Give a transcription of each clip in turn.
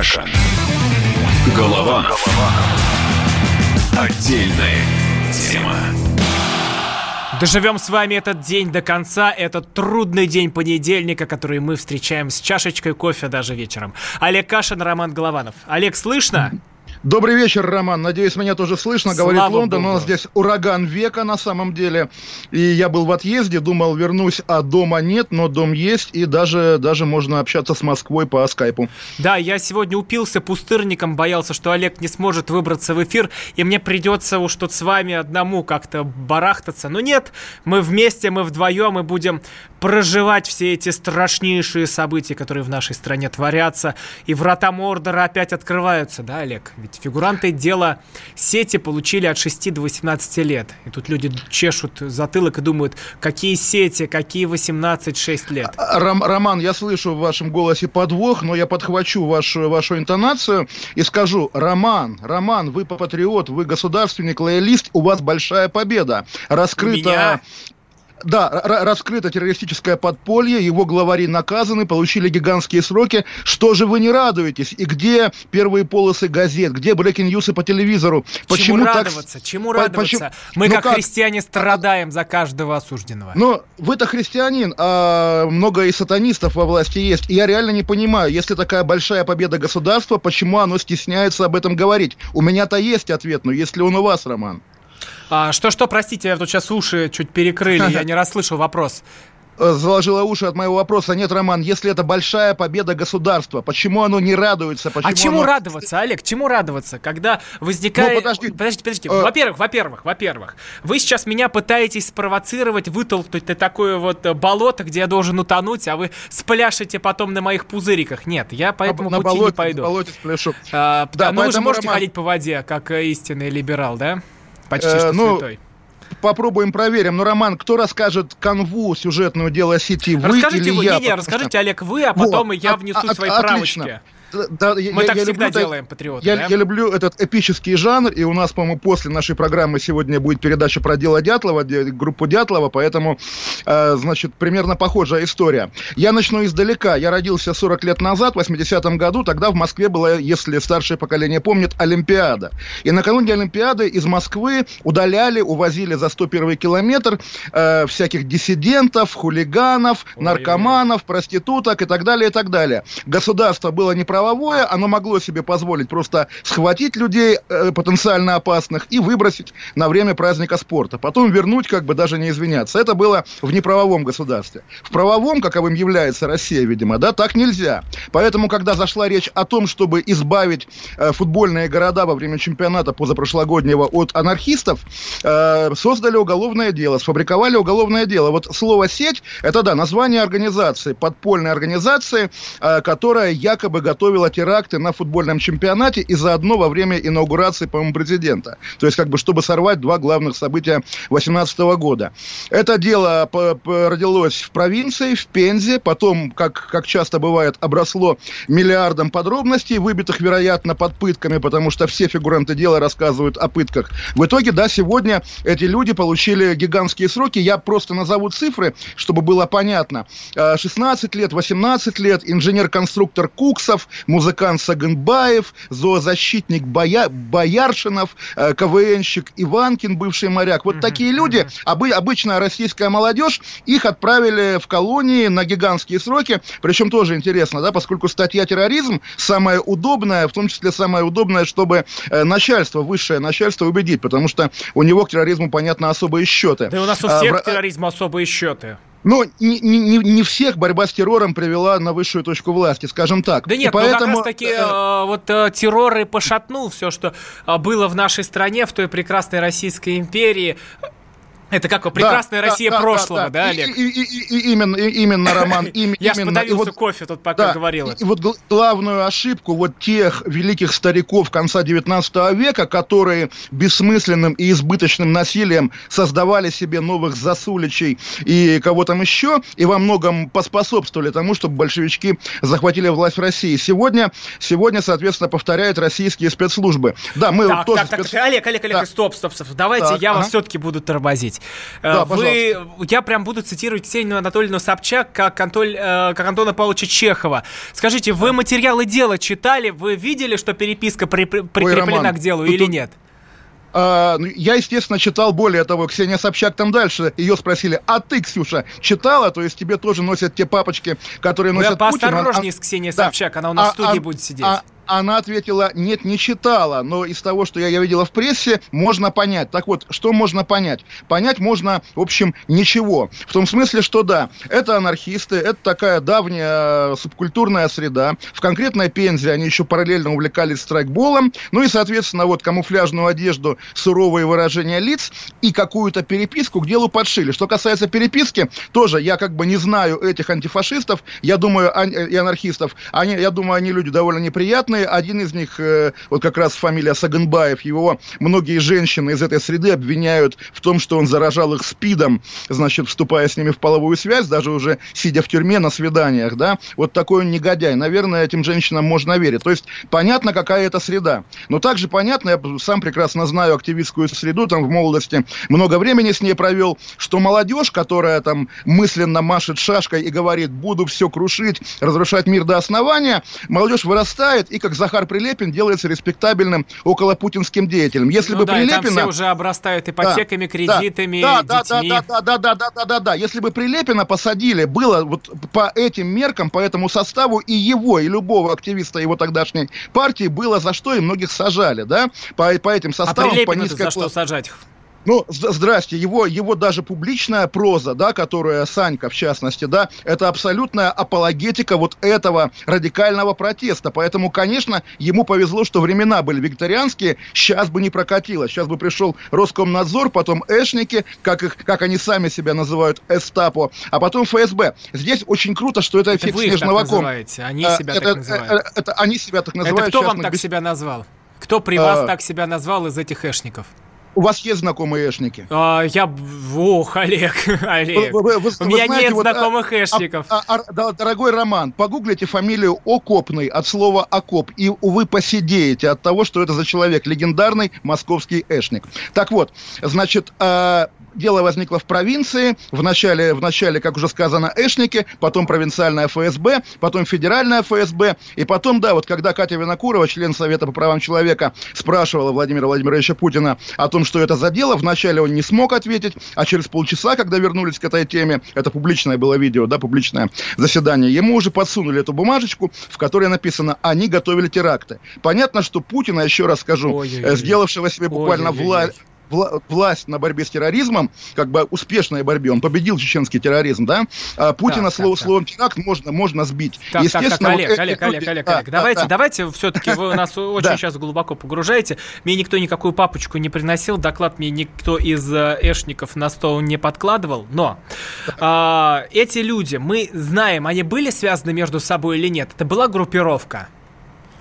Кашин. Голова. Отдельная тема. Доживем с вами этот день до конца. Этот трудный день понедельника, который мы встречаем с чашечкой кофе даже вечером. Олег Кашин, Роман Голованов. Олег, слышно? Добрый вечер, Роман. Надеюсь, меня тоже слышно. Слава Говорит Лондон. Богу. У нас здесь ураган века на самом деле. И я был в отъезде, думал, вернусь, а дома нет, но дом есть. И даже, даже можно общаться с Москвой по скайпу. Да, я сегодня упился пустырником, боялся, что Олег не сможет выбраться в эфир, и мне придется уж тут с вами одному как-то барахтаться. Но нет, мы вместе, мы вдвоем, и будем проживать все эти страшнейшие события, которые в нашей стране творятся. И врата Мордора опять открываются, да, Олег? Ведь фигуранты дела сети получили от 6 до 18 лет. И тут люди чешут затылок и думают, какие сети, какие 18-6 лет. А, Ром- Роман, я слышу в вашем голосе подвох, но я подхвачу вашу, вашу интонацию и скажу, Роман, Роман, вы патриот, вы государственник, лоялист, у вас большая победа. Раскрыта... меня? Да, раскрыто террористическое подполье, его главари наказаны, получили гигантские сроки. Что же вы не радуетесь? И где первые полосы газет? Где breaking news ы по телевизору? Чему так- радоваться? Чему по- радоваться? почему- Мы, Ну как, как? христиане, страдаем за каждого осужденного. Но вы-то христианин, а много и сатанистов во власти есть. И я реально не понимаю, если такая большая победа государства, почему оно стесняется об этом говорить? У меня-то есть ответ, но есть ли он у вас, Роман? А, что-что, простите, я тут сейчас уши чуть перекрыли, я не расслышал вопрос. Э, Заложила уши от моего вопроса. Нет, Роман, если это большая победа государства, почему оно не радуется? Почему а чему оно- радоваться, Олег? Чему радоваться, когда возникает... Ну, подожди. подождите, подождите. Э. Во-первых, во-первых, во-первых, вы сейчас меня пытаетесь спровоцировать, вытолкнуть на такое вот э, болото, где я должен утонуть, а вы спляшете потом на моих пузыриках. Нет, я по этому на пути не болоте, пойду. на болоте спляшу. А, Да, ну вы же можете Роман- ходить по воде, как э, истинный либерал, да? Почти Э, что ну, святой. Попробуем проверим. Но, Роман, кто расскажет канву сюжетную дела сети? Вы Расскажите или вы, я? не, не, расскажите, Олег, вы, а Вот, потом я а- внесу а- свои отлично. правочки. Да, я- Мы я- так я всегда люблю, делаем, патриоты, Я, да? я люблю этот эпический жанр, и у нас, по-моему, после нашей программы сегодня будет передача про дело Дятлова, группу Дятлова, поэтому, э, значит, примерно похожая история. Я начну издалека. Я родился 40 лет назад, в 80-м году, тогда в Москве была, если старшее поколение помнит, Олимпиада. И накануне Олимпиады из Москвы удаляли, увозили за 101 километр э, всяких диссидентов, хулиганов, наркоманов, проституток и так далее, и так далее. Государство было не правовое, оно могло себе позволить просто схватить людей э, потенциально опасных и выбросить на время праздника спорта. Потом вернуть, как бы даже не извиняться. Это было в неправовом государстве. В правовом, каковым является Россия, видимо, да, так нельзя. Поэтому, когда зашла речь о том, чтобы избавить э, футбольные города во время чемпионата позапрошлогоднего от анархистов, э, создали уголовное дело, сфабриковали уголовное дело. Вот слово «сеть» — это, да, название организации, подпольной организации, э, которая якобы готовила теракты на футбольном чемпионате и заодно во время инаугурации, по-моему, президента. То есть, как бы, чтобы сорвать два главных события 2018 года. Это дело родилось в провинции, в Пензе, потом, как, как часто бывает, обросло миллиардом подробностей, выбитых, вероятно, под пытками, потому что все фигуранты дела рассказывают о пытках. В итоге, да, сегодня эти люди получили гигантские сроки. Я просто назову цифры, чтобы было понятно. Э, 16 лет, 18 лет, инженер-конструктор Куксов, музыкант Саганбаев, зоозащитник Боя... Бояршинов, э, КВНщик Иванкин, бывший моряк. Вот Мгм, такие люди, обы- обычная российская молодежь, их отправили в колонии на гигантские сроки. Причем тоже интересно, да, поскольку статья терроризм самая удобная, в том числе самая удобная, чтобы э, начальство, высшее начальство убедить, потому что у него к терроризму, понятно, особые счеты. Да у нас у А, всех к терроризму особые счеты. Но не, не- не- всех борьба с террором привела на высшую точку власти, скажем так. Да И нет, ну поэтому, как раз таки э, э, вот э, террор и пошатнул все, что э, было в нашей стране, в той прекрасной Российской империи. Это как прекрасная да, Россия да, да, прошлого, да, И- Олег? и- и- и- и именно, и- именно, Роман, им- Я именно. И подавился вот- кофе тут, пока Да, говорил. и, и вот гл- главную ошибку вот тех великих стариков конца 19 века, которые бессмысленным и избыточным насилием создавали себе новых засуличей и кого там еще, и во многом поспособствовали тому, чтобы большевички захватили власть в России. Сегодня, сегодня соответственно, повторяют российские спецслужбы. Да, мы Так, тоже так, спец- так, Олег, Олег, Олег, Да. стоп, стоп, стоп. Давайте Так, я вас ага. все-таки буду тормозить. Спросить. Да, Вы, я прям буду цитировать Ксению Анатольевну Собчак, как, Антоль, как Антона Павловича Чехова. Скажите, вы материалы дела читали? Вы видели, что переписка при, прикреплена Ой, к делу или нет? А, ну, я, естественно, читал более того, Ксения Собчак там дальше, ее спросили, а ты, Ксюша, читала? То есть тебе тоже носят те папочки, которые носят Вы Путин? поосторожнее а, с Ксенией Собчак, да. она у нас а, в студии а, будет сидеть. А, она ответила, нет, не читала, но из того, что я, я видела в прессе, можно понять. Так вот, что можно понять? Понять можно, в общем, ничего. В том смысле, что да, это анархисты, это такая давняя субкультурная среда. В конкретной Пензе они еще параллельно увлекались страйкболом. Ну и, соответственно, вот камуфляжную одежду, суровые выражения лиц и какую-то переписку к делу подшили. Что касается переписки, тоже я как бы не знаю этих антифашистов, я думаю, и анархистов, они, я думаю, они люди довольно неприятные, женщины, один из них, э, вот как раз фамилия Саганбаев, его многие женщины из этой среды обвиняют в том, что он заражал их СПИДом, значит, вступая с ними в половую связь, даже уже сидя в тюрьме на свиданиях, да, вот такой он негодяй. Наверное, этим женщинам можно верить. То есть понятно, какая это среда. Но также понятно, я сам прекрасно знаю активистскую среду, там в молодости много времени с ней провел, что молодежь, которая там мысленно машет шашкой и говорит, буду все крушить, разрушать мир до основания, молодежь вырастает и как Захар Прилепин делается респектабельным околопутинским деятелем. Если ну бы да, Прилепина... там все уже обрастают ипотеками, да, кредитами, да, да, детьми. Да, да, да, да, да, да, да, да. Если бы Прилепина посадили, было вот по этим меркам, по этому составу и его, и любого активиста его тогдашней партии было за что, и многих сажали, да, по, по этим составам. А по низкой за что сажать? Ну, здрасте, его, его даже публичная проза, да, которая Санька, в частности, да, это абсолютная апологетика вот этого радикального протеста. Поэтому, конечно, ему повезло, что времена были вегетарианские, сейчас бы не прокатило. Сейчас бы пришел Роскомнадзор, потом Эшники, как, их, как они сами себя называют, Эстапо, а потом ФСБ. Здесь очень круто, что это, это эффект снежного кома. Они а, себя это, так называют. Это, это, они себя так называют. Это кто вам так себя назвал? Кто при вас а... так себя назвал из этих эшников? У вас есть знакомые эшники? А, я... Ох, Олег, Олег. Вы, вы, вы, У меня знаете, нет вот, знакомых а, эшников. А, а, а, дорогой Роман, погуглите фамилию Окопный от слова окоп, и вы посидеете от того, что это за человек. Легендарный московский эшник. Так вот, значит, а, дело возникло в провинции. В начале, в начале, как уже сказано, эшники, потом провинциальная ФСБ, потом федеральная ФСБ. И потом, да, вот когда Катя Винокурова, член Совета по правам человека, спрашивала Владимира Владимировича Путина о том, что это за дело, вначале он не смог ответить, а через полчаса, когда вернулись к этой теме, это публичное было видео, да, публичное заседание, ему уже подсунули эту бумажечку, в которой написано «Они готовили теракты». Понятно, что Путина, еще раз скажу, Ой-ой-ой. сделавшего себе буквально власть вла- власть на борьбе с терроризмом, как бы успешной борьбе, он победил чеченский терроризм, да, а Путина так, слово, так, словом теракт можно, можно сбить. Так, Естественно, так, так, Олег, вот Олег, Олег, Олег, да, Олег, давайте, да, давайте все-таки вы нас очень сейчас глубоко погружаете. Мне никто никакую папочку не приносил, доклад мне никто из э, эшников на стол не подкладывал, но а, эти люди, мы знаем, они были связаны между собой или нет? Это была группировка?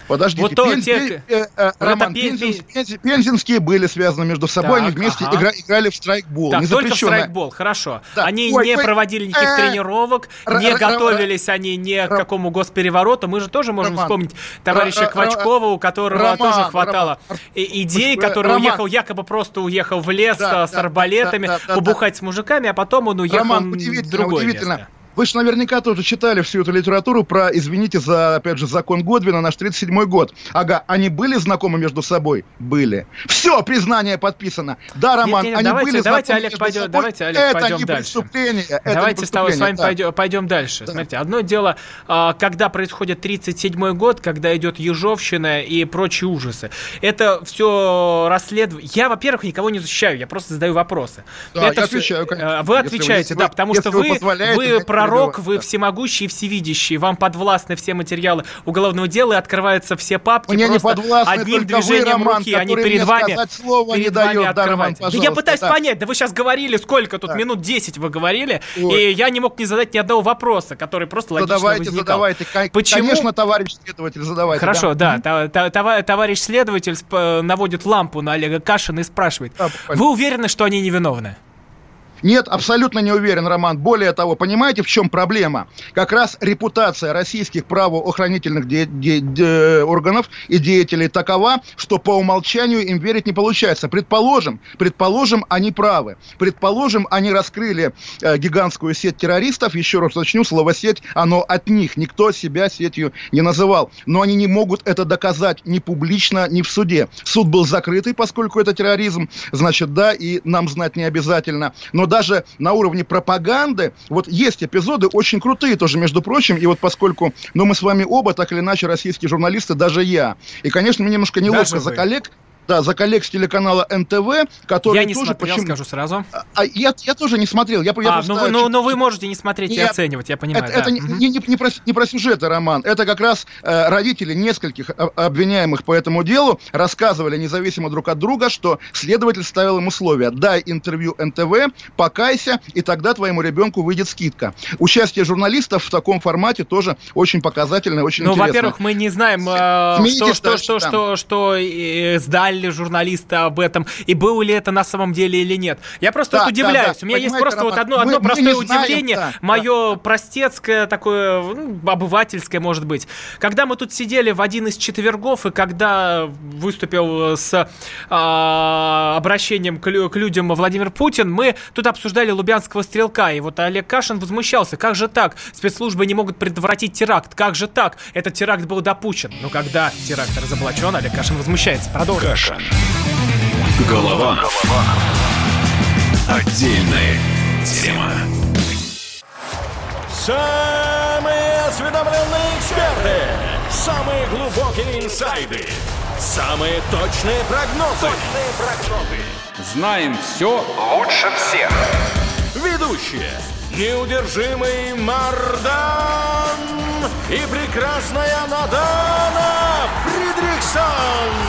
Подождите, вот Пен, те... Пен, э, э, Роман, пен... Пензен, Пензенские были связаны между собой, так, они вместе ага. игра, играли в страйкбол. Так, только в страйкбол, хорошо. Да. Они ой, не ой, проводили никаких э, тренировок, не готовились они ни к какому госперевороту. Мы же тоже можем вспомнить товарища Квачкова, у которого тоже хватало идей, который уехал, якобы просто уехал в лес с арбалетами, побухать с мужиками, а потом он уехал в другое место. Вы же наверняка тоже читали всю эту литературу про, извините за, опять же, закон Годвина, наш 37-й год. Ага, они были знакомы между собой? Были. Все, признание подписано. Да, Роман, нет, нет, они давайте, были давайте, Олег, пойдем, собой. Давайте, Олег, это пойдем не дальше. преступление. Это давайте не с вами да. пойдем, пойдем дальше. Да. Смотрите, одно дело, а, когда происходит 37-й год, когда идет Ежовщина и прочие ужасы. Это все расследование. Я, во-первых, никого не защищаю, я просто задаю вопросы. Да, это я отвечаю, конечно. Вы отвечаете, вы, да, потому что вы, вы, вы пророк, вы всемогущий всемогущий и всевидящий. Вам подвластны все материалы уголовного дела, и открываются все папки Мне просто не одним движением вы, Роман, руки. Они перед вами, слово перед не вами дает. Да, Роман, да я пытаюсь да. понять, да вы сейчас говорили, сколько тут, да. минут 10 вы говорили, Ой. и я не мог не задать ни одного вопроса, который просто логично задавайте, возникал. Задавайте, Почему? Конечно, товарищ следователь, задавайте. Хорошо, да, да mm-hmm. товарищ следователь наводит лампу на Олега Кашина и спрашивает, да, вы уверены, что они невиновны? Нет, абсолютно не уверен, Роман. Более того, понимаете, в чем проблема? Как раз репутация российских правоохранительных де- де- де- органов и деятелей такова, что по умолчанию им верить не получается. Предположим, предположим, они правы. Предположим, они раскрыли э, гигантскую сеть террористов. Еще раз уточню, слово «сеть», оно от них. Никто себя сетью не называл. Но они не могут это доказать ни публично, ни в суде. Суд был закрытый, поскольку это терроризм. Значит, да, и нам знать не обязательно. Но даже на уровне пропаганды, вот есть эпизоды очень крутые тоже, между прочим, и вот поскольку, ну, мы с вами оба, так или иначе, российские журналисты, даже я, и, конечно, мне немножко неловко за коллег, да, за коллег с телеканала НТВ, который Я не тоже смотрел, почему... скажу сразу. А, а я, я тоже не смотрел. Я, я а, ну, вы, ну, ну вы можете не смотреть Нет, и оценивать, я понимаю. Это, да. это не, не, не, не, про, не про сюжеты, Роман. Это как раз э, родители нескольких обвиняемых по этому делу рассказывали независимо друг от друга, что следователь ставил им условия. Дай интервью НТВ, покайся, и тогда твоему ребенку выйдет скидка. Участие журналистов в таком формате тоже очень показательно, очень ну, интересно. Ну, во-первых, мы не знаем, э, что, что, что, что, что э, сдали журналисты об этом, и было ли это на самом деле или нет. Я просто да, вот удивляюсь. Да, да. У меня Понимаете, есть просто Роман, вот одно, мы, одно мы простое знаем, удивление, да, мое да. простецкое, такое ну, обывательское, может быть. Когда мы тут сидели в один из четвергов, и когда выступил с э, обращением к, к людям Владимир Путин, мы тут обсуждали Лубянского стрелка, и вот Олег Кашин возмущался. Как же так? Спецслужбы не могут предотвратить теракт. Как же так? Этот теракт был допущен. Но когда теракт разоблачен, Олег Кашин возмущается. Продолжим. Кашин. Голованов. Отдельная тема. Самые осведомленные эксперты. Самые глубокие инсайды. Самые точные прогнозы. Точные прогнозы. Знаем все лучше всех. Ведущие. Неудержимый Мардан и прекрасная Надана Фридрихсон.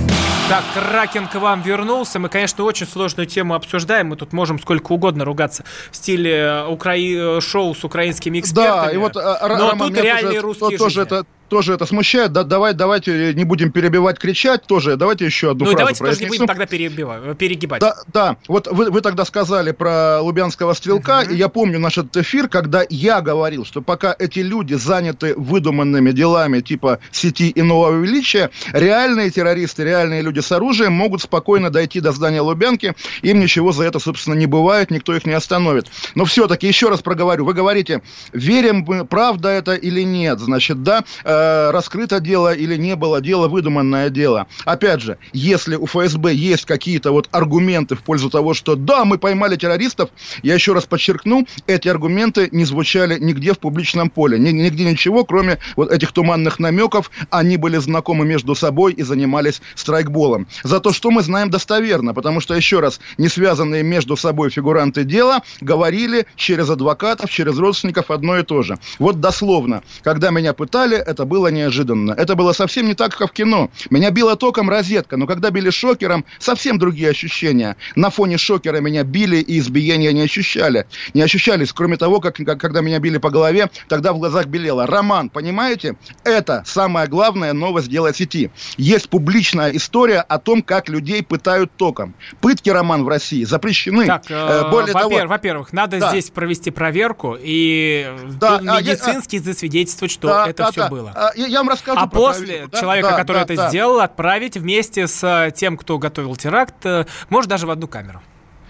Так, Кракен к вам вернулся. Мы, конечно, очень сложную тему обсуждаем. Мы тут можем сколько угодно ругаться в стиле укра... шоу с украинскими экспертами. Да, и вот, Но Роман, тут реальные русские тоже жизни. это тоже это смущает. Да, давай, давайте не будем перебивать, кричать тоже. Давайте еще одну ну, фразу давайте тоже не будем тогда перебивать, перегибать. Да, да. Вот вы, вы тогда сказали про Лубянского стрелка, Мгм. и я помню наш этот эфир, когда я говорил, что пока эти люди заняты выдуманными делами типа сети и нового величия, реальные террористы, реальные люди с оружием могут спокойно дойти до здания Лубянки, им ничего за это, собственно, не бывает, никто их не остановит. Но все-таки, еще раз проговорю, вы говорите, верим мы, правда это или нет, значит, да, э, раскрыто дело или не было дело, выдуманное дело. Опять же, если у ФСБ есть какие-то вот аргументы в пользу того, что да, мы поймали террористов, я еще раз подчеркну, эти аргументы не звучали нигде в публичном поле, ни- нигде ничего, кроме вот этих туманных намеков, они были знакомы между собой и занимались страйкболом. Зато что мы знаем достоверно, потому что, еще раз, не связанные между собой фигуранты дела говорили через адвокатов, через родственников одно и то же. Вот дословно, когда меня пытали, это было неожиданно. Это было совсем не так, как в кино. Меня била током розетка, но когда били шокером, совсем другие ощущения. На фоне шокера меня били и избиения не ощущали. Не ощущались, кроме того, как, как- когда меня били по голове, тогда в глазах белело. Роман, понимаете? Это самая главная новость дела сети. Есть публичная история о том, как людей пытают током. Пытки, Роман, в России запрещены. Так, Э, э, более того, во-первых, во-первых, надо Да. здесь провести проверку и Да, тут а я- медицински засвидетельствовать, что да, это да, все да. было. А, я, я вам расскажу А после да? человека, Да, который да, это да. сделал, отправить вместе с э, тем, кто готовил теракт, э, может, даже в одну камеру.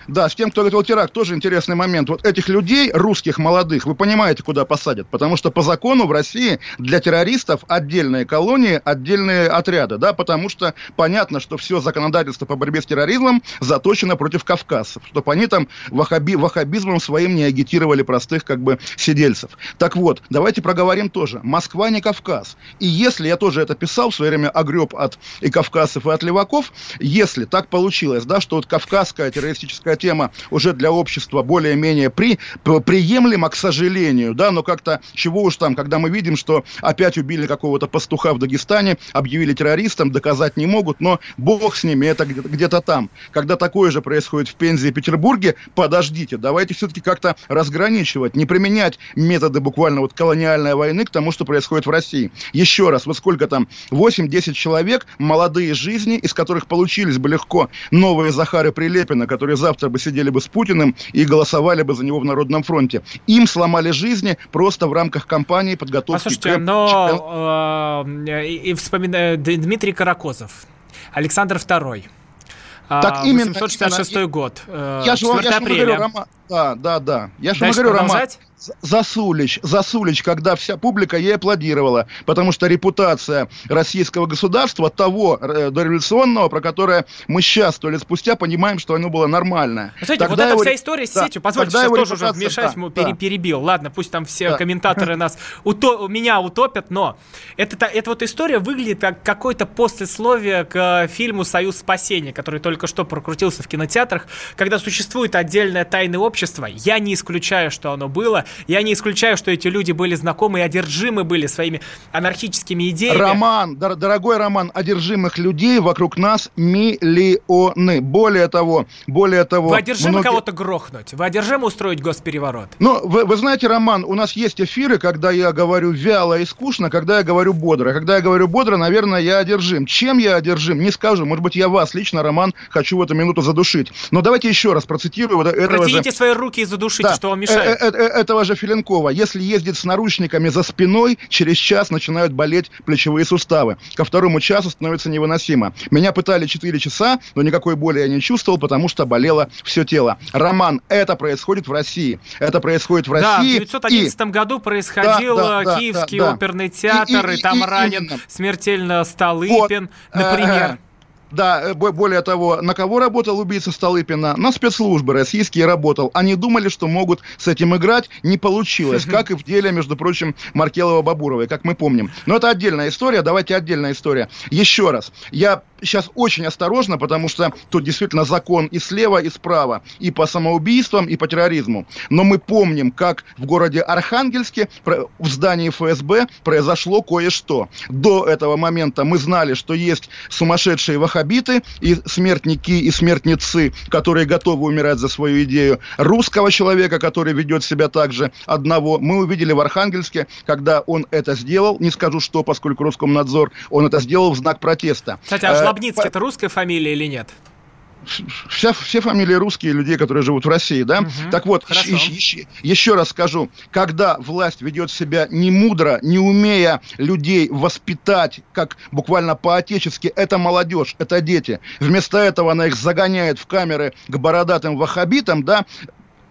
Да, с тем, кто готовил теракт, тоже интересный момент. Вот этих людей, русских молодых, вы понимаете, куда посадят? Потому что по закону в России для террористов отдельные колонии, отдельные отряды, да, потому что понятно, что все законодательство по борьбе с терроризмом заточено против кавказцев, чтобы они там вахаби, вахабизмом своим не агитировали простых как бы сидельцев. Так вот, давайте проговорим тоже. Москва не Кавказ. И если, я тоже это писал в свое время, огреб от и кавказцев, и от леваков, если так получилось, да, что вот кавказская террористическая такая тема уже для общества более-менее при, приемлема, к сожалению, да, но как-то чего уж там, когда мы видим, что опять убили какого-то пастуха в Дагестане, объявили террористом, доказать не могут, но бог с ними, это где-то там. Когда такое же происходит в Пензе и Петербурге, подождите, давайте все-таки как-то разграничивать, не применять методы буквально вот колониальной войны к тому, что происходит в России. Еще раз, вот сколько там, 8-10 человек, молодые жизни, из которых получились бы легко новые Захары Прилепина, которые завтра бы сидели бы с Путиным и голосовали бы за него в Народном фронте. Им сломали жизни просто в рамках кампании подготовки Послушайте, к... но э, и, вспоминаю Дмитрий Каракозов, Александр II. Так именно. 866 именно. год. Э, я же, я же говорю, Рома, да, да, да. Я же говорю, Роман, Засулич, Засулич, когда вся публика ей аплодировала, потому что репутация российского государства, того э, дореволюционного, про которое мы сейчас, сто лет спустя, понимаем, что оно было нормальное. Знаете, вот эта его... вся история с да, сетью, позвольте, сейчас тоже уже вмешаюсь, да, да. перебил. Ладно, пусть там все да. комментаторы нас, уто... меня утопят, но это, это вот история выглядит как какое-то послесловие к фильму «Союз спасения», который только что прокрутился в кинотеатрах, когда существует отдельное тайное общество. Я не исключаю, что оно было, я не исключаю, что эти люди были знакомы и одержимы были своими анархическими идеями. Роман, дор- дорогой Роман, одержимых людей вокруг нас миллионы. Более того, более того... Вы одержимы многие... кого-то грохнуть? Вы одержимы устроить госпереворот? Ну, вы, вы знаете, Роман, у нас есть эфиры, когда я говорю вяло и скучно, когда я говорю бодро. Когда я говорю бодро, наверное, я одержим. Чем я одержим? Не скажу. Может быть, я вас лично, Роман, хочу в эту минуту задушить. Но давайте еще раз процитирую вот этого Протяните же... свои руки и задушите, да. что вам мешает. Э -э -э этого же Филенкова. Если ездить с наручниками за спиной, через час начинают болеть плечевые суставы. Ко второму часу становится невыносимо. Меня пытали 4 часа, но никакой боли я не чувствовал, потому что болело все тело. Роман, это происходит в России. Это происходит в России. Да, в 1911 и... году происходил да, да, Киевский да, да, оперный театр, и, и, и там и, ранен именно. смертельно Столыпин, вот, например. Э -э да, э, более того, на кого работал убийца Столыпина? На спецслужбы российские работал. Они думали, что могут с этим играть. Не получилось. Как и в деле, между прочим, Маркелова-Бабуровой, как мы помним. Но это отдельная история. Давайте отдельная история. Еще раз. Я сейчас очень осторожно, потому что тут действительно закон и слева, и справа. И по самоубийствам, и по терроризму. Но мы помним, как в городе Архангельске в здании ФСБ произошло кое-что. До этого момента мы знали, что есть сумасшедшие вахабиты, ваххабиты и смертники, и смертницы, которые готовы умирать за свою идею. Русского человека, который ведет себя так же одного, мы увидели в Архангельске, когда он это сделал, не скажу что, поскольку Роскомнадзор, он это сделал в знак протеста. Кстати, а Жлобницкий э, это русская фамилия или нет? Вся, все фамилии русские, людей, которые живут в России, да? Угу, так вот, еще, еще, еще раз скажу, когда власть ведет себя не мудро, не умея людей воспитать, как буквально по-отечески, это молодежь, это дети. Вместо этого она их загоняет в камеры к бородатым ваххабитам, да,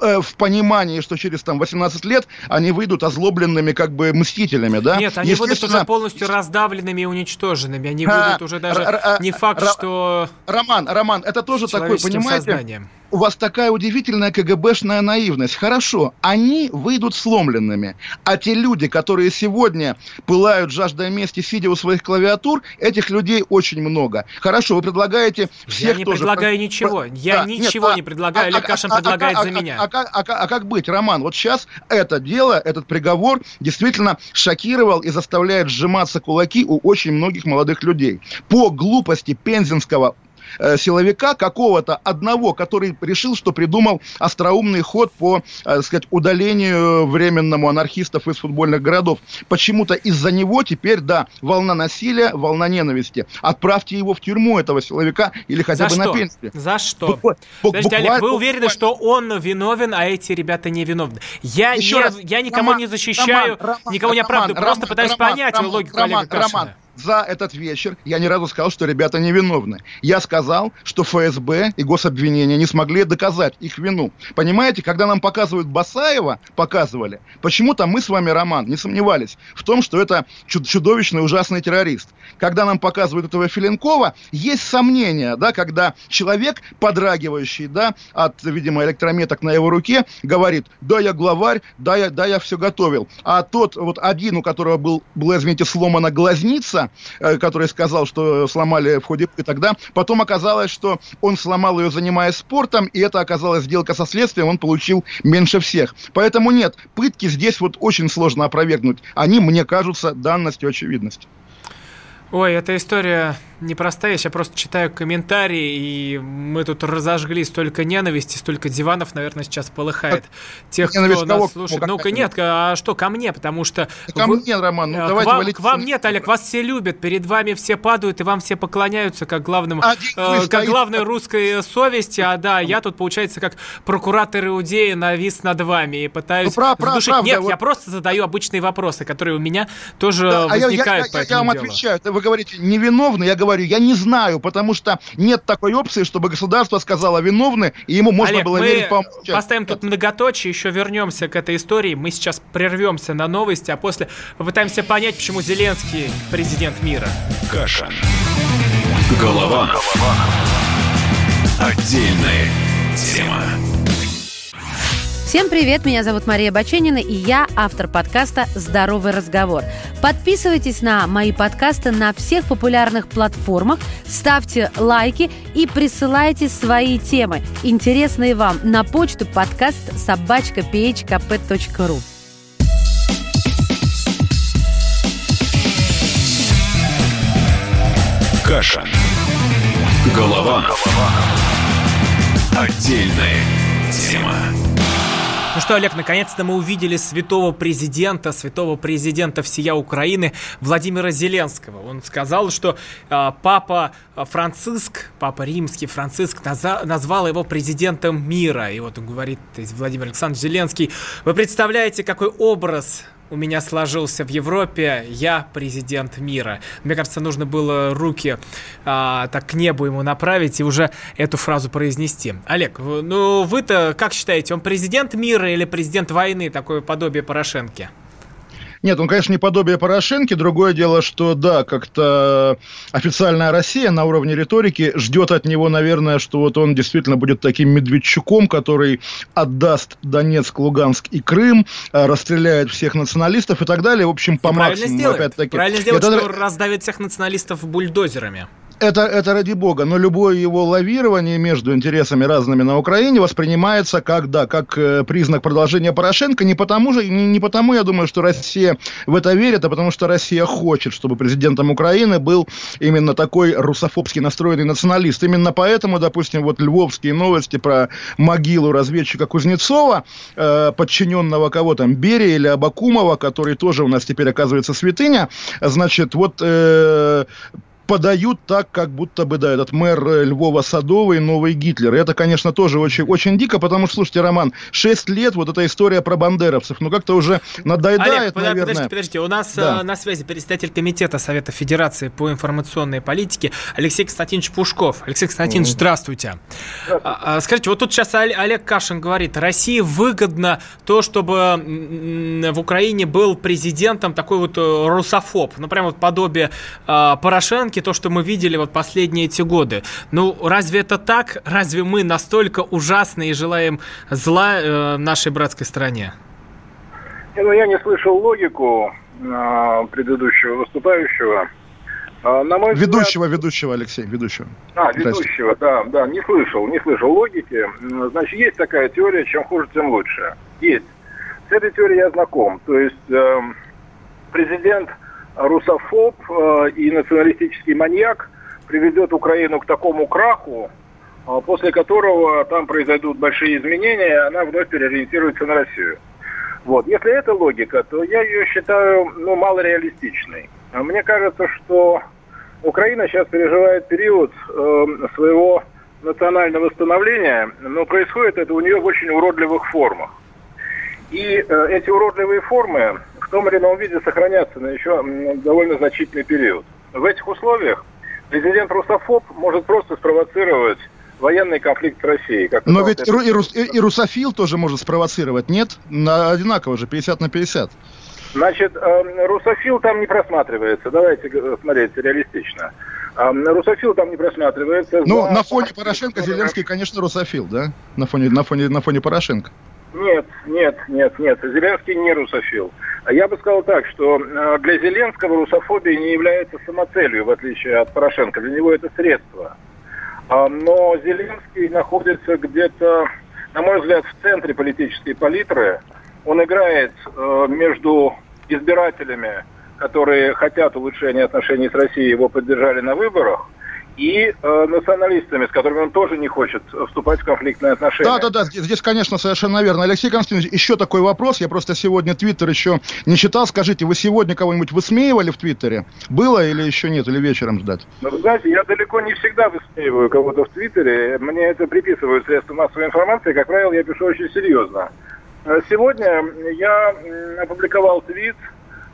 э, в понимании, что через там 18 лет они выйдут озлобленными как бы мстителями, да? Нет, они выйдут уже полностью раздавленными и уничтоженными. Они выйдут уже даже не факт, что... Роман, Роман, это тоже такой, понимаете? Сознанием у вас такая удивительная КГБшная наивность. Хорошо, они выйдут сломленными. А те люди, которые сегодня пылают жаждой мести, сидя у своих клавиатур, этих людей очень много. Хорошо, вы предлагаете всех Я не тоже... предлагаю ничего. Я да, ничего нет, а не предлагаю. А, Олег а, Кашин а, предлагает а, за а, меня. А, а, а, а, а как быть, Роман? Вот сейчас это дело, этот приговор действительно шокировал и заставляет сжиматься кулаки у очень многих молодых людей. По глупости пензенского э, силовика какого-то одного, который решил, что придумал остроумный ход по, э, сказать, удалению временному анархистов из футбольных городов. Почему-то из-за него теперь, да, волна насилия, волна ненависти. Отправьте его в тюрьму, этого силовика, или хотя За бы что? на пенсию. За что? Бу- Подождите, Олег, вы уверены, буквально... что он виновен, а эти ребята не виновны? Я, Еще не, раз, я никого Роман, не защищаю, Роман, никого не оправдываю, Роман, просто пытаюсь Роман, понять Роман, логику Роман, Олега Кашина. За этот вечер я ни разу сказал, что ребята невиновны. Я сказал, что ФСБ и гособвинения не смогли доказать их вину. Понимаете, когда нам показывают Басаева, показывали, почему-то мы с вами, Роман, не сомневались в том, что это чудовищный, ужасный террорист. Когда нам показывают этого Филенкова, есть сомнения, да, когда человек, подрагивающий, да, от, видимо, электрометок на его руке, говорит, да, я главарь, да, я, да, я все готовил. А тот вот один, у которого был, была, извините, сломана глазница, Э, который сказал, что сломали в ходе и тогда. Потом оказалось, что он сломал ее, занимаясь спортом, и это оказалась сделка со следствием, он получил меньше всех. Поэтому нет, пытки здесь вот очень сложно опровергнуть. Они, мне кажутся, данностью очевидностью. Ой, эта история непростая, я сейчас просто читаю комментарии, и мы тут разожгли столько ненависти, столько диванов, наверное, сейчас полыхает. Тех, Ненависть кто кого? нас слушает. Ну, Ну-ка, нет, а что, ко мне, потому что... Ко вы- мне, Роман, ну, э, давайте к вам, к вам нет, Олег, вас все любят, перед вами все падают, и вам все поклоняются, как главному, вы э, как главной русской совести, а да, я тут, получается, как прокуратор Иудеи навис над вами и пытаюсь Ну, прав- прав- задушить. правда, Нет, вот- я просто задаю обычные вопросы, которые у меня тоже Да, а я- я, возникают я- по я этому вам делу. отвечаю. Вы говорите, невиновны. Я говорю, я не знаю, потому что нет такой опции, чтобы государство сказало виновны, и ему можно Олег, было мы верить помолчать. поставим тут многоточие, еще вернемся к этой истории. Мы сейчас прервемся на новости, а после попытаемся понять, почему Зеленский президент мира. Кашин. Голованов. Отдельная тема. Всем привет, меня зовут Мария Баченина, и я автор подкаста «Здоровый разговор». Подписывайтесь на мои подкасты на всех популярных платформах, ставьте лайки и присылайте свои темы, интересные вам, на почту подкаст собачка phkp.ru. Кашин. Голованов. Отдельная тема. Ну что, Олег, наконец-то мы увидели святого президента, святого президента всея Украины Владимира Зеленского. Он сказал, что э, папа Франциск, папа римский Франциск, назвал его президентом мира. И вот он говорит, Владимир Александрович Зеленский, вы представляете, какой образ у меня сложился в Европе, я президент мира. Мне кажется, нужно было руки а, так к небу ему направить и уже эту фразу произнести. Олег, ну вы-то как считаете, он президент мира или президент войны, такое подобие Порошенки? Нет, он, конечно, не подобие Порошенки. Другое дело, что, да, как-то официальная Россия на уровне риторики ждет от него, наверное, что вот он действительно будет таким Медведчуком, который отдаст Донецк, Луганск и Крым, э, расстреляет всех националистов и так далее. В общем, по И максимуму, опять-таки. Правильно сделает, Это- что раздавит всех националистов бульдозерами. Это, это ради бога, но любое его лавирование между интересами разными на Украине воспринимается как, да, как э, признак продолжения Порошенко, не потому же, не, не потому, я думаю, что Россия в это верит, а потому что Россия хочет, чтобы президентом Украины был именно такой русофобски настроенный националист. Именно поэтому, допустим, вот львовские новости про могилу разведчика Кузнецова, э, подчиненного кого там, Берия или Абакумова, который тоже у нас теперь оказывается святыня, значит, вот э, подают так, как будто бы, да, этот мэр э, Львова Садовый, новый Гитлер. И это, конечно, тоже очень, очень дико, потому что, слушайте, Роман, 6 лет вот эта история про бандеровцев, ну как-то уже надоедает, Олег, под- наверное. подождите, подождите. У нас Да. э, на связи председатель комитета Совета Федерации по информационной политике Алексей Константинович Пушков. Алексей Константинович, здравствуйте. А, а, Скажите, вот тут сейчас Оле- Олег Кашин говорит, России выгодно то, чтобы в Украине был президентом такой вот э, русофоб, ну прям вот подобие э, Порошенки, то, что мы видели вот последние эти годы. Ну, разве это так? Разве мы настолько ужасны и желаем зла э, нашей братской стране? Не, Ну, я не слышал логику а, предыдущего выступающего. А, на мой взгляд- Ведущего, ведущего, Алексей, ведущего. А, ведущего, да, да, не слышал, не слышал логики. Значит, есть такая теория, чем хуже, тем лучше. Есть. С этой теорией я знаком. То есть эм, президент русофоб э, и националистический маньяк приведет Украину к такому краху, э, после которого там произойдут большие изменения, и она вновь переориентируется на Россию. Вот. Если это логика, то я ее считаю ну, малореалистичной. А Мне кажется, что Украина сейчас переживает период э, своего национального восстановления, но происходит это у нее в очень уродливых формах. И э, эти уродливые формы том или ином виде сохранятся на еще довольно значительный период. В этих условиях президент Русофоб может просто спровоцировать военный конфликт с Россией. Как Но это ведь вот и, ру- и рус- и- русофил тоже может спровоцировать, нет? На одинаково же, 50 на 50. Значит, э, русофил там не просматривается. Давайте смотреть реалистично. Э, русофил там не просматривается. Ну, За- на фоне Порошенко Зеленский, конечно, русофил, да? На фоне, на фоне, на фоне Порошенко. Нет, нет, нет, нет. Зеленский не русофил. Я бы сказал так, что э, для Зеленского русофобия не является самоцелью, в отличие от Порошенко. Для него это средство. А, но Зеленский находится где-то, на мой взгляд, в центре политической палитры. Он играет э, между избирателями, которые хотят улучшения отношений с Россией, его поддержали на выборах, и э, националистами, с которыми он тоже не хочет вступать в конфликтные отношения. Да, да, да, здесь, конечно, совершенно верно. Алексей Константинович, еще такой вопрос. Я просто сегодня Твиттер еще не читал. Скажите, вы сегодня кого-нибудь высмеивали в Твиттере? Было или еще нет, или вечером ждать? Ну, вы знаете, я далеко не всегда высмеиваю кого-то в Твиттере. Мне это приписывают средства массовой информации. Как правило, я пишу очень серьезно. Э, сегодня я опубликовал твит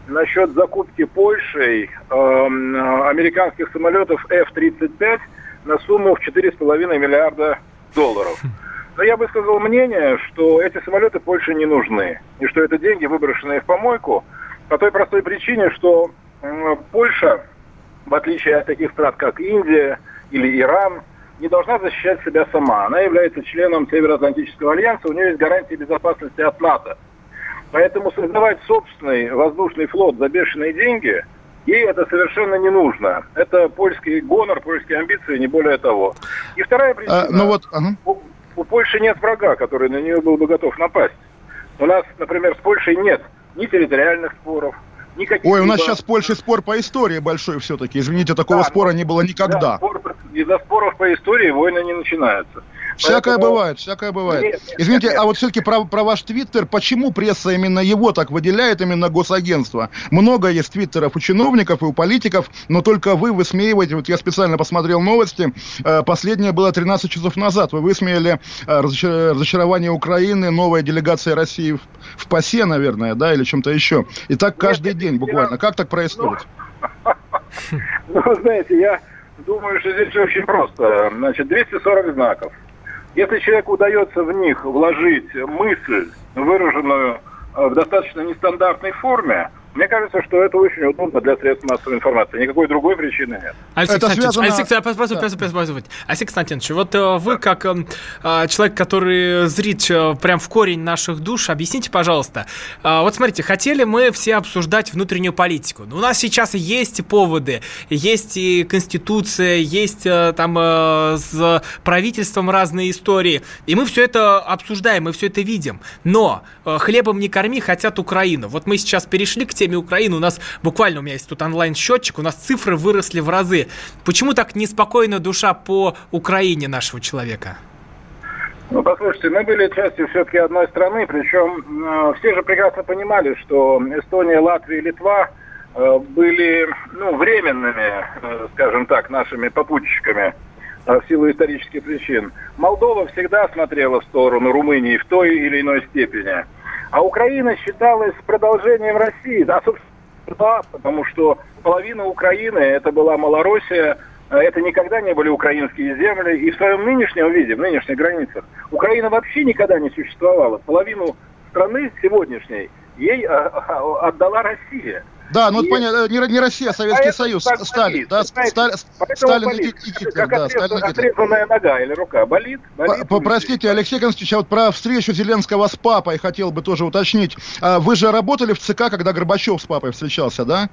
насчет закупки Польшей э, американских самолетов F-35 на сумму в 4,5 миллиарда долларов. Но я бы сказал мнение, что эти самолеты Польше не нужны. И что это деньги, выброшенные в помойку, по той простой причине, что э, Польша, в отличие от таких стран, как Индия или Иран, не должна защищать себя сама. Она является членом Североатлантического альянса, у нее есть гарантии безопасности от НАТО. Поэтому создавать собственный воздушный флот за бешеные деньги, ей это совершенно не нужно. Это польский гонор, польские амбиции, не более того. И вторая причина. А, ну вот, ага. у, у Польши нет врага, который на нее был бы готов напасть. У нас, например, с Польшей нет ни территориальных споров, никаких... Ой, у нас сейчас с Польшей спор по истории большой все-таки. Извините, такого да, спора не было никогда. Да, спор, из-за споров по истории войны не начинаются. Всякое Поэтому... бывает, всякое бывает. Нет, нет, Извините, нет, а вот все-таки про, про ваш твиттер, почему пресса именно его так выделяет, именно госагентство? Много есть твиттеров у чиновников и у политиков, но только вы высмеиваете, вот я специально посмотрел новости, э, последнее было 13 часов назад, вы высмеяли э, разочарование Украины, новая делегация России в, в ПАСЕ, наверное, да, или чем-то еще. И так каждый нет, день буквально. Как так происходит? Ну, знаете, я думаю, что здесь очень просто. Значит, 240 знаков. Если человеку удается в них вложить мысль, выраженную э, в достаточно нестандартной форме, мне кажется, что это очень удобно для средств массовой информации. Никакой другой причины нет. Алексей это Константинович, связано... Алексей, позвольте, позвольте, позвольте. Алексей Константинович, вот э, вы, как э, э, человек, который зрит э, прям в корень наших душ, объясните, пожалуйста. Э, вот смотрите, хотели мы все обсуждать внутреннюю политику. Но у нас сейчас есть поводы, есть и Конституция, есть там с правительством разные истории. И мы все это обсуждаем, мы все это видим. Но хлебом не корми, хотят Украину. Вот мы сейчас перешли к теме теме Украины у нас буквально, у меня есть тут онлайн-счетчик, у нас цифры выросли в разы. Почему так неспокойна душа по Украине нашего человека? Ну, послушайте, мы были частью все-таки одной страны, причем э, все же прекрасно понимали, что Эстония, Латвия и Литва э, были, ну, временными, э, скажем так, нашими попутчиками э, в силу исторических причин. Молдова всегда смотрела в сторону Румынии в той или иной степени. А Украина считалась продолжением России. Да, собственно, да, потому что половина Украины это была Малороссия, а это никогда не были украинские земли. И в своем нынешнем виде, в нынешних границах, Украина вообще никогда не существовала. Половину страны сегодняшней ей а, а, отдала Россия. Да, ну и... понятно, не, не Россия, а Советский Союз, Сталин. Да, Сталин, Сталин и Гитлер, как да, Сталин отрезанная нога или рука болит? болит Простите, Алексей Константинович, а вот про встречу Зеленского с папой хотел бы тоже уточнить. А вы же работали в ЦК, когда Горбачев с папой встречался, да?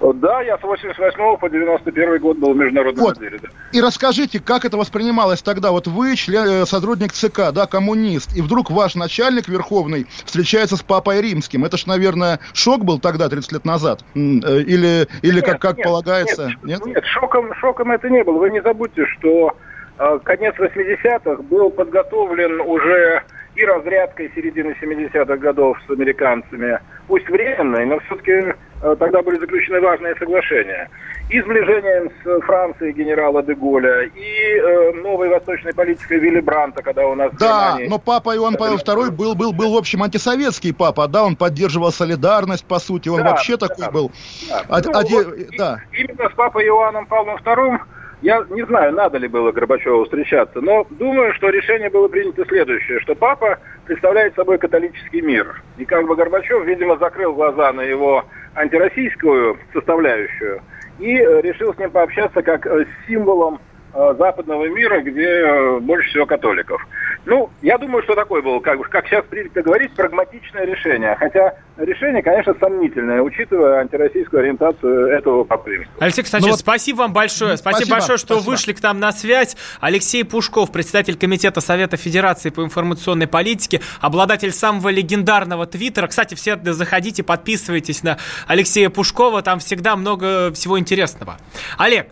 Да, я с 88 по 91 год был в международном вот. отделе. Да. И расскажите, как это воспринималось тогда? Вот вы, член, э, сотрудник ЦК, да, коммунист, и вдруг ваш начальник верховный встречается с папой римским. Это ж, наверное, шок был тогда, 30 лет назад? Э, или, или нет, как, как нет, полагается? Нет, нет? нет шоком, шоком это не было. Вы не забудьте, что э, конец 80-х был подготовлен уже и разрядкой середины 70-х годов с американцами, пусть временной, но все-таки тогда были заключены важные соглашения. И сближением с Францией генерала де Голля, и э, новой восточной политикой Вилли Бранта, когда у нас... Да, Германии... но папа Иоанн Павел II был, был, был, в общем, антисоветский папа, да, он поддерживал солидарность, по сути, он да, вообще да, такой был. Да. А, ну, а, вот, да. Именно с папой Иоанном Павлом II я не знаю, надо ли было Горбачеву встречаться, но думаю, что решение было принято следующее, что папа представляет собой католический мир. И как бы Горбачев, видимо, закрыл глаза на его антироссийскую составляющую и решил с ним пообщаться как э, с символом западного мира, где больше всего католиков. Ну, я думаю, что такое было, как, как сейчас принято говорить, прагматичное решение. Хотя решение, конечно, сомнительное, учитывая антироссийскую ориентацию этого попримства. Алексей Константинович, Ну вот- спасибо вам большое. Спасибо, Спасибо, большое, что спасибо. вышли к нам на связь. Алексей Пушков, председатель Комитета Совета Федерации по информационной политике, обладатель самого легендарного твиттера. Кстати, все заходите, подписывайтесь на Алексея Пушкова, там всегда много всего интересного. Олег,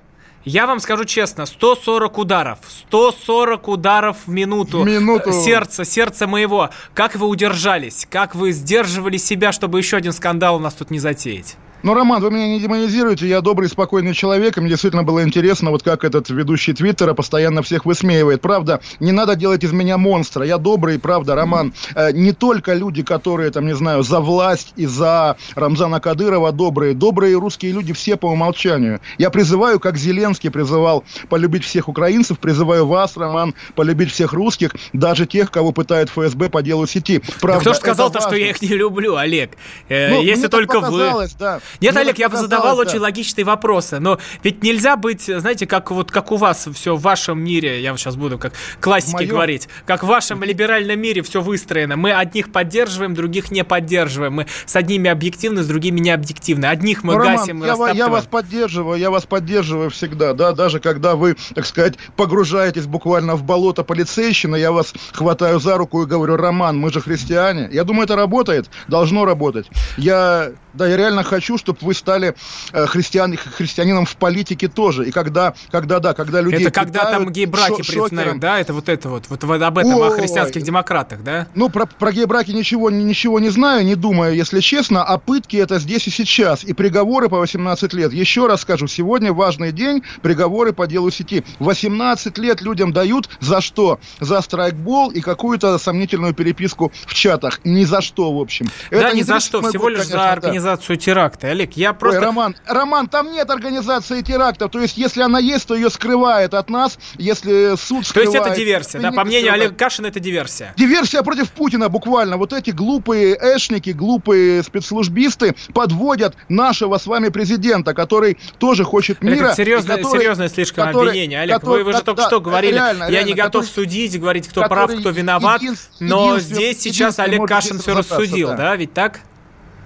я вам скажу честно, 140 ударов, 140 ударов в минуту. В минуту. Сердце, сердце моего. Как вы удержались? Как вы сдерживали себя, чтобы еще один скандал у нас тут не затеять? Ну, Роман, вы меня не демонизируете, я добрый, спокойный человек, и мне действительно было интересно, вот как этот ведущий Твиттера постоянно всех высмеивает. Правда, не надо делать из меня монстра, я добрый, правда, Роман. Э, не только люди, которые, там, не знаю, за власть и за Рамзана Кадырова добрые, добрые русские люди все по умолчанию. Я призываю, как Зеленский призывал полюбить всех украинцев, призываю вас, Роман, полюбить всех русских, даже тех, кого пытает ФСБ по делу сети. Правда, Кто же сказал-то, что я их не люблю, Олег? Э, Ну, Если только вы. да. Нет, Мне Олег, я показалось, задавал да. очень логичные вопросы, но ведь нельзя быть, знаете, как вот как у вас все в вашем мире, я сейчас буду как классики моем? говорить, как в вашем либеральном мире все выстроено. Мы одних поддерживаем, других не поддерживаем. Мы с одними объективны, с другими не объективны. Одних мы Ну, гасим, я, я вас поддерживаю, я вас поддерживаю всегда, да, даже когда вы, так сказать, погружаетесь буквально в болото полицейщины, я вас хватаю за руку и говорю, Роман, мы же христиане. Я думаю, это работает, должно работать. Я, да, я реально хочу, чтобы вы стали э, христиан, христианином в политике тоже. И когда, когда, да, когда людей Это когда там гей-браки признают, да? Это вот это вот, вот, об этом, о Ой. христианских демократах, да? Ну, про, про гей-браки ничего, ни- ничего не знаю, не думаю, если честно, а пытки это здесь и сейчас. И приговоры по 18 лет. Еще раз скажу, сегодня важный день, приговоры по делу сети. 18 лет людям дают за что? За страйкбол и какую-то сомнительную переписку в чатах. Ни за что, в общем. да, Это ни за что, 37-й всего лишь за организацию теракта. Олег, я просто... Ой, Роман, Роман, там нет организации терактов. То есть, если она есть, то ее скрывает от нас. Если суд То есть скрывает... это диверсия, да? По мнению скрывает. Олега Кашина, это диверсия. Диверсия против Путина буквально. Вот эти глупые эшники, глупые спецслужбисты подводят нашего с вами президента, который тоже хочет Олег, мира. это серьезное, который- серьезное слишком который- обвинение. Олег, который- вы, вы же да, только да, что говорили, реально, я реально, не готов который- судить, говорить, кто прав, который кто виноват, един- но здесь сейчас Олег Кашин все рассудил, да. да, ведь так?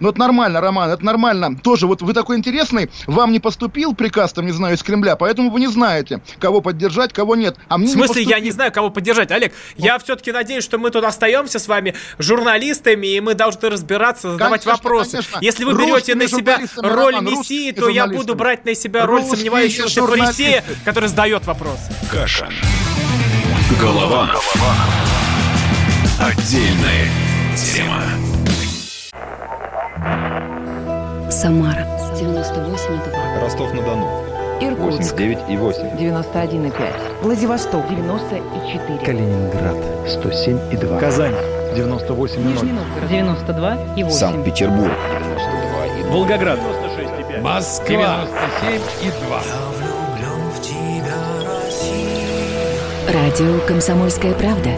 Ну, это нормально, Роман, это нормально. Тоже вот вы такой интересный, вам не поступил приказ, там, не знаю, из Кремля, поэтому вы не знаете, кого поддержать, кого нет. А мне В не смысле, я поступил. не знаю, кого поддержать. Олег, я все-таки надеюсь, что мы тут остаемся с вами журналистами, и мы должны разбираться, задавать Конечно, вопросы. конечно. Если вы берете Русскими на себя роль Роман, мессии, то я буду брать на себя роль Русские сомневающегося фарисея, который задает вопросы. Каша. Голованов. Отдельная тема. Самара 98,2. Ростов-на-Дону. Иркутск 89,8. 91,5. Владивосток 94. Калининград 107,2. Казань 98,0. Нижний Новгород 92,8. Санкт-Петербург. 92,2. Волгоград 96,5. Москва 97,2. Радио «Комсомольская правда».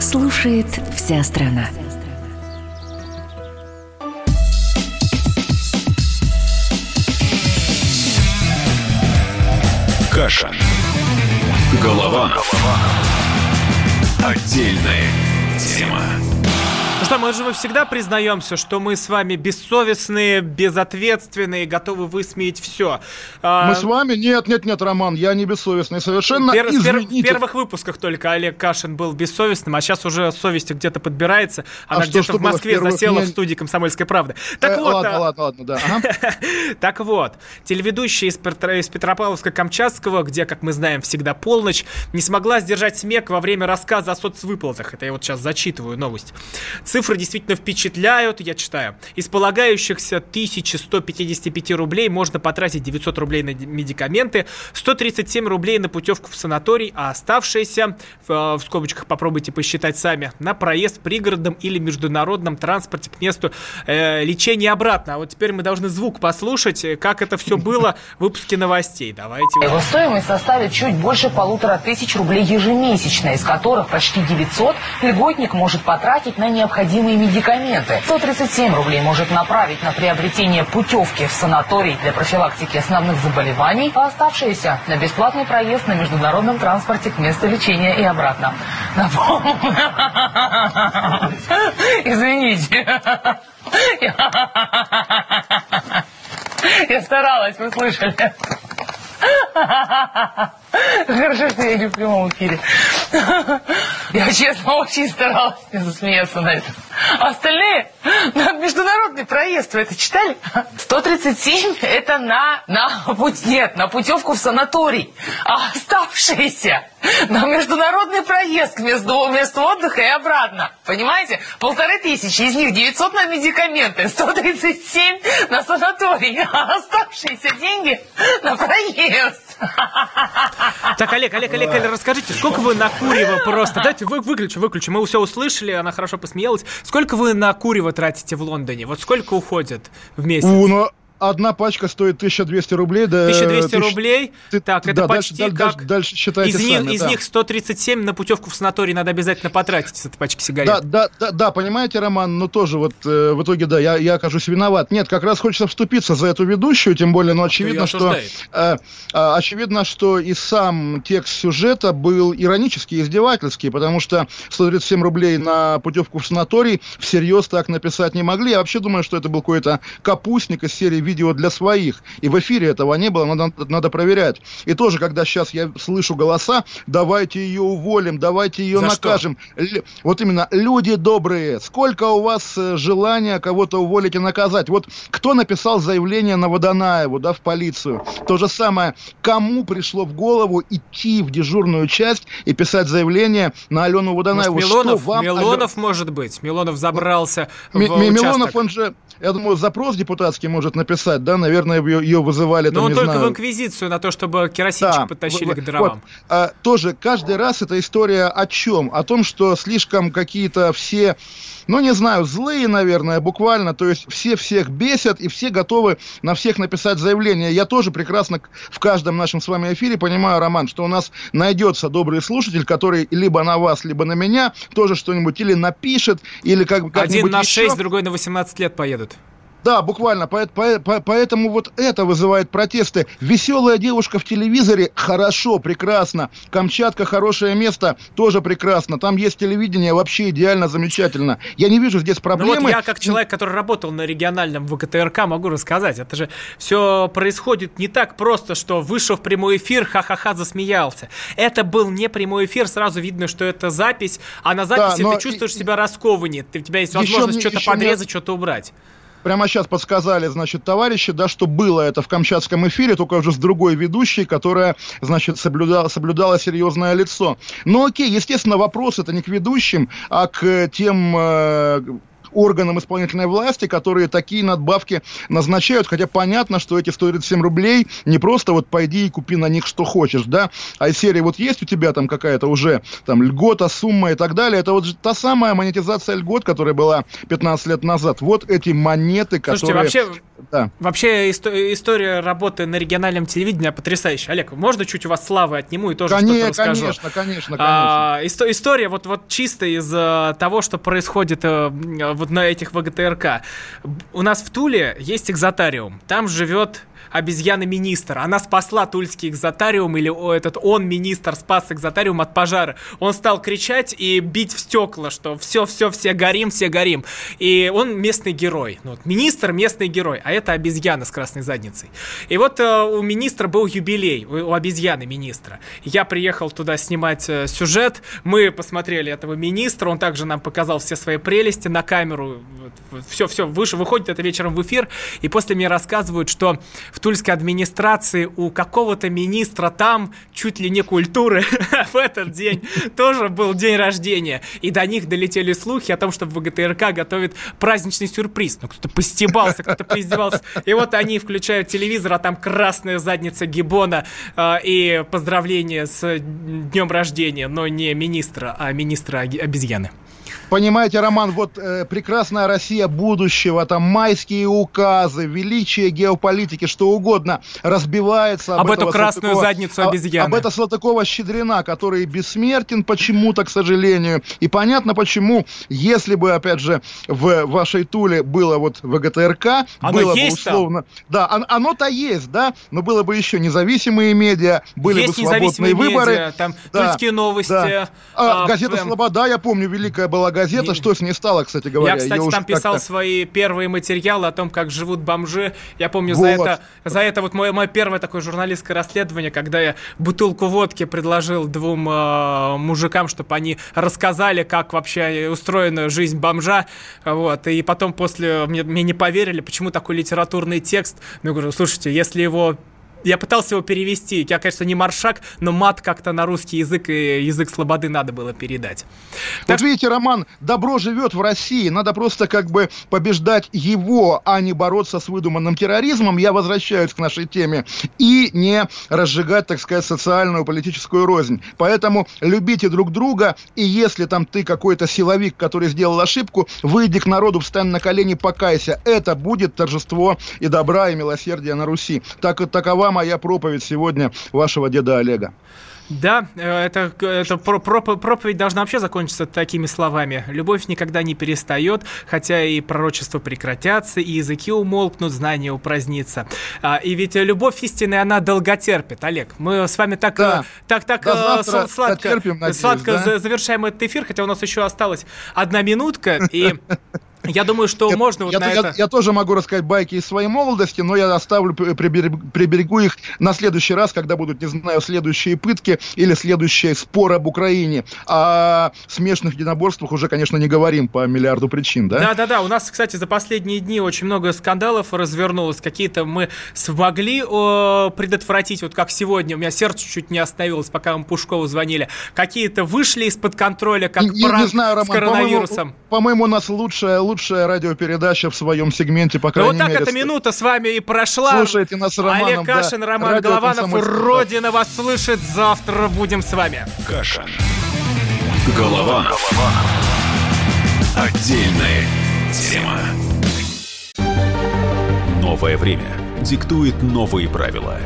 Слушает вся страна. Каша. Голованов. Отдельная тема. Что, мы же мы всегда признаемся, что мы с вами бессовестные, безответственные, готовы высмеять все. Мы с вами? Нет, нет, нет, Роман, я не бессовестный совершенно. Пер- пер- в первых выпусках только Олег Кашин был бессовестным, а сейчас уже совесть где-то подбирается. Она А где-то в было в Москве первых? засела Не- в студии «Комсомольской правды». Так Э, вот, ладно, а, ладно, ладно, да. Ага. так вот, телеведущая из, Петра- из Петропавловска-Камчатского, где, как мы знаем, всегда полночь, не смогла сдержать смех во время рассказа о соцвыплатах. Это я вот сейчас зачитываю новость. Цифры действительно впечатляют, я читаю. Из полагающихся 1155 рублей можно потратить 900 рублей на медикаменты, 137 рублей на путевку в санаторий, а оставшиеся, в, в скобочках попробуйте посчитать сами, на проезд в пригородном или международном транспорте к месту э, лечения обратно. А вот теперь мы должны звук послушать, э, как это все было в выпуске новостей. Давайте. Его стоимость составит чуть больше полутора тысяч рублей ежемесячно, из которых почти 900 льготник может потратить на необходимые необходимые медикаменты. 137 рублей может направить на приобретение путевки в санаторий для профилактики основных заболеваний, а оставшиеся на бесплатный проезд на международном транспорте к месту лечения и обратно. Напомню. Извините. Я старалась, вы слышали. Хорошо, что я не в прямом эфире. Я, честно, очень старалась не засмеяться на это. А остальные на международный проезд, вы это читали? 137 это на, на путь, нет, на путевку в санаторий. А оставшиеся на международный проезд к месту, месту отдыха и обратно. Понимаете? Полторы тысячи, из них 900 на медикаменты, 137 на санаторий, а оставшиеся деньги на проезд. Так, Олег, Олег, Олег, Олег, расскажите, сколько вы на Курево просто... Дайте вы, выключим, выключим. Мы все услышали, она хорошо посмеялась. Сколько вы на Курево тратите в Лондоне? Вот сколько уходит в месяц? У, ну, одна пачка стоит 1200 рублей. Да, 1200 тысяч- рублей? Ты- так, да, это дальше- почти дальше- как... дальше- дальше считайте из, них, сами, из да. них 137 на путевку в санаторий надо обязательно потратить с этой пачки сигарет. Да, да, да, да, понимаете, Роман, но тоже вот э, в итоге, да, я, я окажусь виноват. Нет, как раз хочется вступиться за эту ведущую, тем более, но очевидно, что, э, э, очевидно, что и сам текст сюжета был иронический, издевательский, потому что 137 рублей на путевку в санаторий всерьез так написать не могли. Я вообще думаю, что это был какой-то капустник из серии видео для своих. И в эфире этого не было, надо, надо проверять. И тоже, когда сейчас я слышу голоса, давайте ее уволим, давайте ее За что? накажем. Лю- Вот именно, люди добрые, сколько у вас э, желания кого-то уволить и наказать? Вот кто написал заявление на Водонаеву, да, в полицию? То же самое, кому пришло в голову идти в дежурную часть и писать заявление на Алену Может, Водонаеву? Милонов, Что вам, Милонов может быть. Милонов забрался Ми- в Ми- участок. Милонов, он же, я думаю, запрос депутатский может написать, да, наверное, ее, ее вызывали, не только знаю. в инквизицию на то, чтобы керосинчик Да, подтащили в- к дровам. вот, а, тоже каждый раз эта история о чем? О том, что слишком какие-то все, ну не знаю, злые, наверное, буквально, то есть все всех бесят и все готовы на всех написать заявление. Я тоже прекрасно в каждом нашем с вами эфире понимаю, Роман, что у нас найдется добрый слушатель, который либо на вас, либо на меня тоже что-нибудь или напишет, или как, Один как-нибудь на еще. 6, другой на 18 лет поедут. Да, буквально. По- по- по- Поэтому вот это вызывает протесты. Веселая девушка в телевизоре хорошо, прекрасно. Камчатка хорошее место, тоже прекрасно. Там есть телевидение, вообще идеально, замечательно. Я не вижу здесь Ну проблемы. вот я, как человек, который работал на региональном ВКТРК, могу рассказать. Это же все происходит не так просто, что вышел в прямой эфир, ха-ха-ха, засмеялся. Это был не прямой эфир, сразу видно, что это запись, а на записи но ты чувствуешь себя раскованнее, ты, у тебя есть возможность что-то еще мне- подрезать, что-то убрать. Прямо сейчас подсказали, значит, товарищи, да, что было это в камчатском эфире, только уже с другой ведущей, которая, значит, соблюдала, соблюдала серьезное лицо. Ну окей, естественно, вопрос это не к ведущим, а к тем э, органам исполнительной власти, которые такие надбавки назначают, хотя понятно, что эти 137 рублей не просто вот пойди и купи на них что хочешь, да, а из серии вот есть у тебя там какая-то уже там льгота, сумма и так далее, это вот же та самая монетизация льгот, которая была 15 лет назад, вот эти монеты, Слушайте, которые... вообще, Да. вообще исто- история работы на региональном телевидении потрясающая. Олег, можно чуть у вас славы отниму и тоже Коне- что-то расскажу? конечно, конечно, конечно. А, исто- история вот, вот чисто из э, того, что происходит э, вот на этих ВГТРК. У нас в Туле есть экзотариум. Там живет обезьяна-министр. Она спасла тульский экзотариум, или о, этот он, министр, спас экзотариум от пожара. Он стал кричать и бить в стекла, что все-все, все горим, все горим. И он местный герой. Ну, вот министр местный герой, а это обезьяна с красной задницей. И вот э, у министра был юбилей, у, у обезьяны министра. Я приехал туда снимать э, сюжет, мы посмотрели этого министра, он также нам показал все свои прелести на камеру. Все-все, выше выходит это вечером в эфир, и после мне рассказывают, что в тульской администрации у какого-то министра там чуть ли не культуры в этот день тоже был день рождения. И до них долетели слухи о том, что в ВГТРК готовит праздничный сюрприз. Ну, кто-то постебался, кто-то поиздевался. И вот они включают телевизор, а там красная задница Гибона э, и поздравление с днем рождения, но не министра, а министра обезьяны. Понимаете, Роман, вот э, прекрасная Россия будущего, там майские указы, величие геополитики, что угодно, разбивается об, об эту красную Салтыкова, задницу обезьяны. Об это Салтыкова-Щедрина, который бессмертен почему-то, к сожалению. И понятно почему, если бы, опять же, в вашей Туле было вот ВГТРК, оно было бы условно... Там? Да, оно-то есть, да, но было бы еще независимые медиа, были есть бы свободные выборы. Медиа, там да, Тульские новости. Да. А, а, газета прям... «Слобода», я помню, великая была газета, что с ней стало, кстати говоря. Я, кстати, там писал свои первые материалы о том, как живут бомжи. Я помню вот. за это, за это вот мое, мое первое такое журналистское расследование, когда я бутылку водки предложил двум э, мужикам, чтобы они рассказали, как вообще устроена жизнь бомжа. Вот. И потом после мне, мне не поверили, почему такой литературный текст. Ну, я говорю, слушайте, если его я пытался его перевести. Я, конечно, не маршак, но мат как-то на русский язык и язык слободы надо было передать. Вот так... видите, Роман, добро живет в России. Надо просто как бы побеждать его, а не бороться с выдуманным терроризмом. Я возвращаюсь к нашей теме. И не разжигать, так сказать, социальную политическую рознь. Поэтому любите друг друга. И если там ты какой-то силовик, который сделал ошибку, выйди к народу, встань на колени, покайся. Это будет торжество и добра, и милосердия на Руси. Так, такова моя проповедь сегодня вашего деда Олега. Да, э, это, это проповедь должна вообще закончиться такими словами. Любовь никогда не перестает, хотя и пророчества прекратятся, и языки умолкнут, знания упразднится. А, и ведь любовь истинная, она долготерпит, Олег. Мы с вами так, да. так, так да, сладко, надеюсь, сладко да? завершаем этот эфир, хотя у нас еще осталась одна минутка, и я думаю, что я, можно вот я, на я, это... Я тоже могу рассказать байки из своей молодости, но я оставлю, приберегу их на следующий раз, когда будут, не знаю, следующие пытки или следующие споры об Украине. О смешанных единоборствах уже, конечно, не говорим по миллиарду причин, да? Да-да-да, у нас, кстати, за последние дни очень много скандалов развернулось. Какие-то мы смогли о, предотвратить, вот как сегодня, у меня сердце чуть не остановилось, пока мы Пушкову звонили. Какие-то вышли из-под контроля, как не, не знаю, Роман, с коронавирусом. По-моему, по-моему, у нас лучшая, лучшая лучшая радиопередача в своем сегменте, по крайней мере. Ну вот так мере. эта минута с вами и прошла. Слушайте нас, Романом. Олег Кашин, да. Роман Голованов, Родина вас слышит. Завтра будем с вами. Кашин. Голованов. Отдельная тема. Новое время диктует новые правила.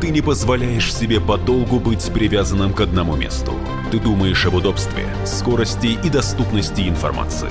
Ты не позволяешь себе подолгу быть привязанным к одному месту. Ты думаешь об удобстве, скорости и доступности информации.